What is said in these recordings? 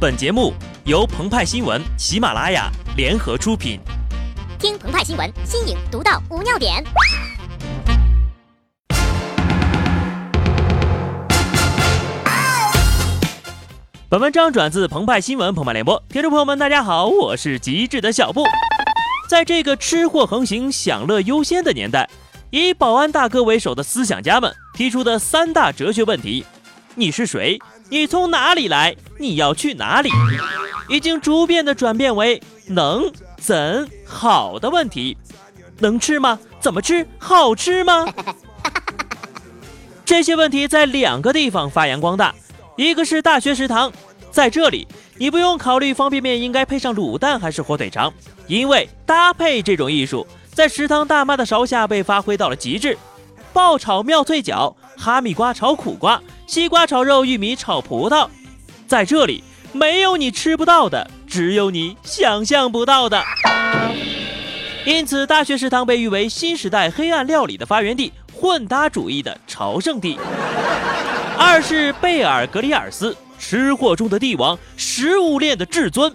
本节目由澎湃新闻、喜马拉雅联合出品。听澎湃新闻，新颖独到，无尿点。本文章转自澎湃新闻澎湃联播，听众朋友们，大家好，我是极致的小布。在这个吃货横行、享乐优先的年代，以保安大哥为首的思想家们提出的三大哲学问题：你是谁？你从哪里来？你要去哪里？已经逐渐的转变为能、怎、好的问题。能吃吗？怎么吃？好吃吗？这些问题在两个地方发扬光大，一个是大学食堂，在这里你不用考虑方便面应该配上卤蛋还是火腿肠，因为搭配这种艺术在食堂大妈的勺下被发挥到了极致。爆炒妙脆角，哈密瓜炒苦瓜。西瓜炒肉，玉米炒葡萄，在这里没有你吃不到的，只有你想象不到的。因此，大学食堂被誉为新时代黑暗料理的发源地，混搭主义的朝圣地。二是贝尔格里尔斯，吃货中的帝王，食物链的至尊，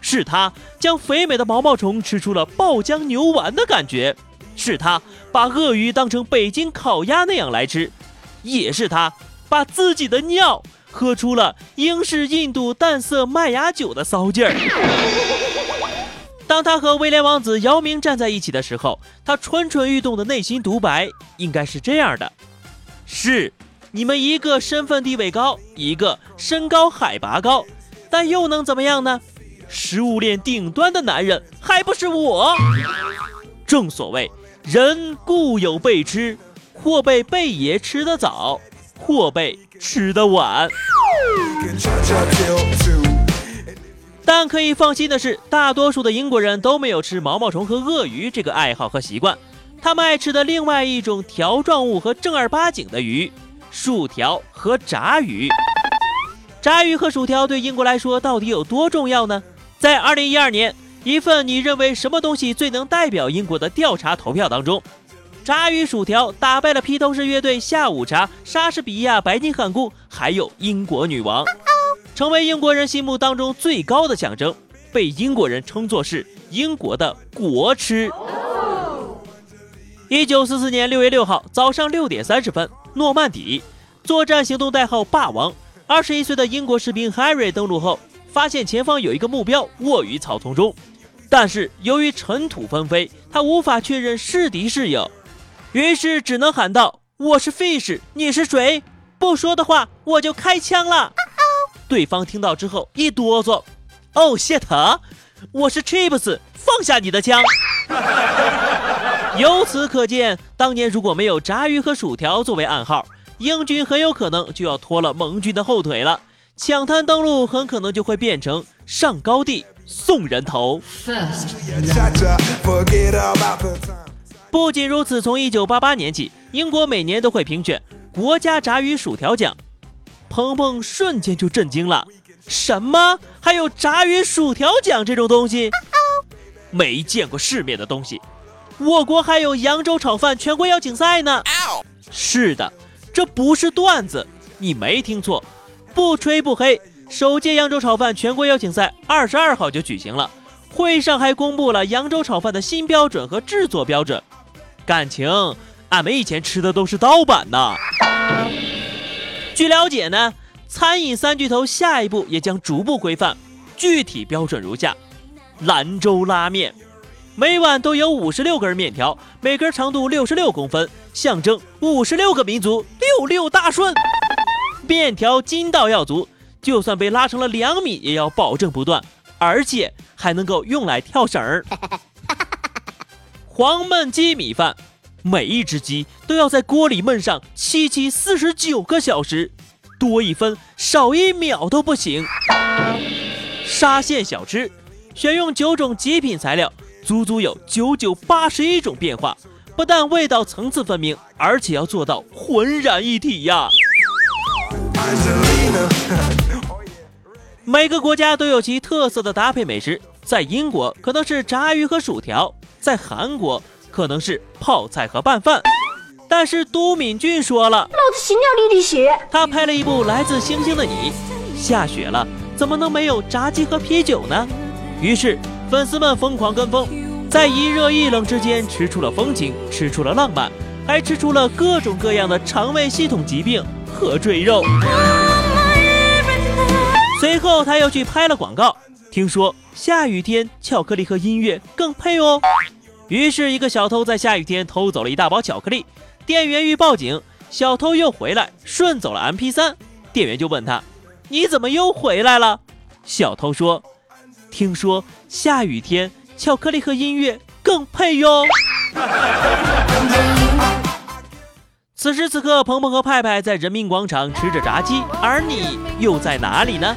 是他将肥美的毛毛虫吃出了爆浆牛丸的感觉，是他把鳄鱼当成北京烤鸭那样来吃，也是他。把自己的尿喝出了英式印度淡色麦芽酒的骚劲儿。当他和威廉王子姚明站在一起的时候，他蠢蠢欲动的内心独白应该是这样的：是你们一个身份地位高，一个身高海拔高，但又能怎么样呢？食物链顶端的男人还不是我？正所谓人固有被吃，或被贝爷吃得早。或被吃得晚，但可以放心的是，大多数的英国人都没有吃毛毛虫和鳄鱼这个爱好和习惯。他们爱吃的另外一种条状物和正儿八经的鱼，薯条和炸鱼。炸鱼和薯条对英国来说到底有多重要呢？在2012年，一份你认为什么东西最能代表英国的调查投票当中。炸鱼薯条打败了披头士乐队、下午茶、莎士比亚、白金汉宫，还有英国女王，成为英国人心目当中最高的象征，被英国人称作是英国的国吃。一九四四年六月六号早上六点三十分，诺曼底作战行动代号“霸王”，二十一岁的英国士兵 Harry 登陆后，发现前方有一个目标卧于草丛中，但是由于尘土纷飞，他无法确认是敌是友。于是只能喊道：“我是 fish，你是谁？不说的话，我就开枪了。”对方听到之后一哆嗦：“哦，shit，我是 chips，放下你的枪。” 由此可见，当年如果没有炸鱼和薯条作为暗号，英军很有可能就要拖了盟军的后腿了，抢滩登陆很可能就会变成上高地送人头。不仅如此，从一九八八年起，英国每年都会评选国家炸鱼薯条奖。鹏鹏瞬间就震惊了：什么？还有炸鱼薯条奖这种东西？没见过世面的东西！我国还有扬州炒饭全国邀请赛呢！是的，这不是段子，你没听错，不吹不黑。首届扬州炒饭全国邀请赛二十二号就举行了，会上还公布了扬州炒饭的新标准和制作标准。感情，俺们以前吃的都是盗版的。据了解呢，餐饮三巨头下一步也将逐步规范，具体标准如下：兰州拉面，每碗都有五十六根面条，每根长度六十六公分，象征五十六个民族，六六大顺。面条筋道要足，就算被拉成了两米，也要保证不断，而且还能够用来跳绳儿。黄焖鸡米饭，每一只鸡都要在锅里焖上七七四十九个小时，多一分少一秒都不行。沙县小吃，选用九种极品材料，足足有九九八十一种变化，不但味道层次分明，而且要做到浑然一体呀。每个国家都有其特色的搭配美食，在英国可能是炸鱼和薯条。在韩国可能是泡菜和拌饭，但是都敏俊说了，老子信了你的邪。他拍了一部《来自星星的你》，下雪了，怎么能没有炸鸡和啤酒呢？于是粉丝们疯狂跟风，在一热一冷之间吃出了风情，吃出了浪漫，还吃出了各种各样的肠胃系统疾病和赘肉。随后他又去拍了广告，听说下雨天巧克力和音乐更配哦。于是，一个小偷在下雨天偷走了一大包巧克力，店员欲报警，小偷又回来顺走了 MP3，店员就问他：“你怎么又回来了？”小偷说：“听说下雨天巧克力和音乐更配哟。” 此时此刻，鹏鹏和派派在人民广场吃着炸鸡，而你又在哪里呢？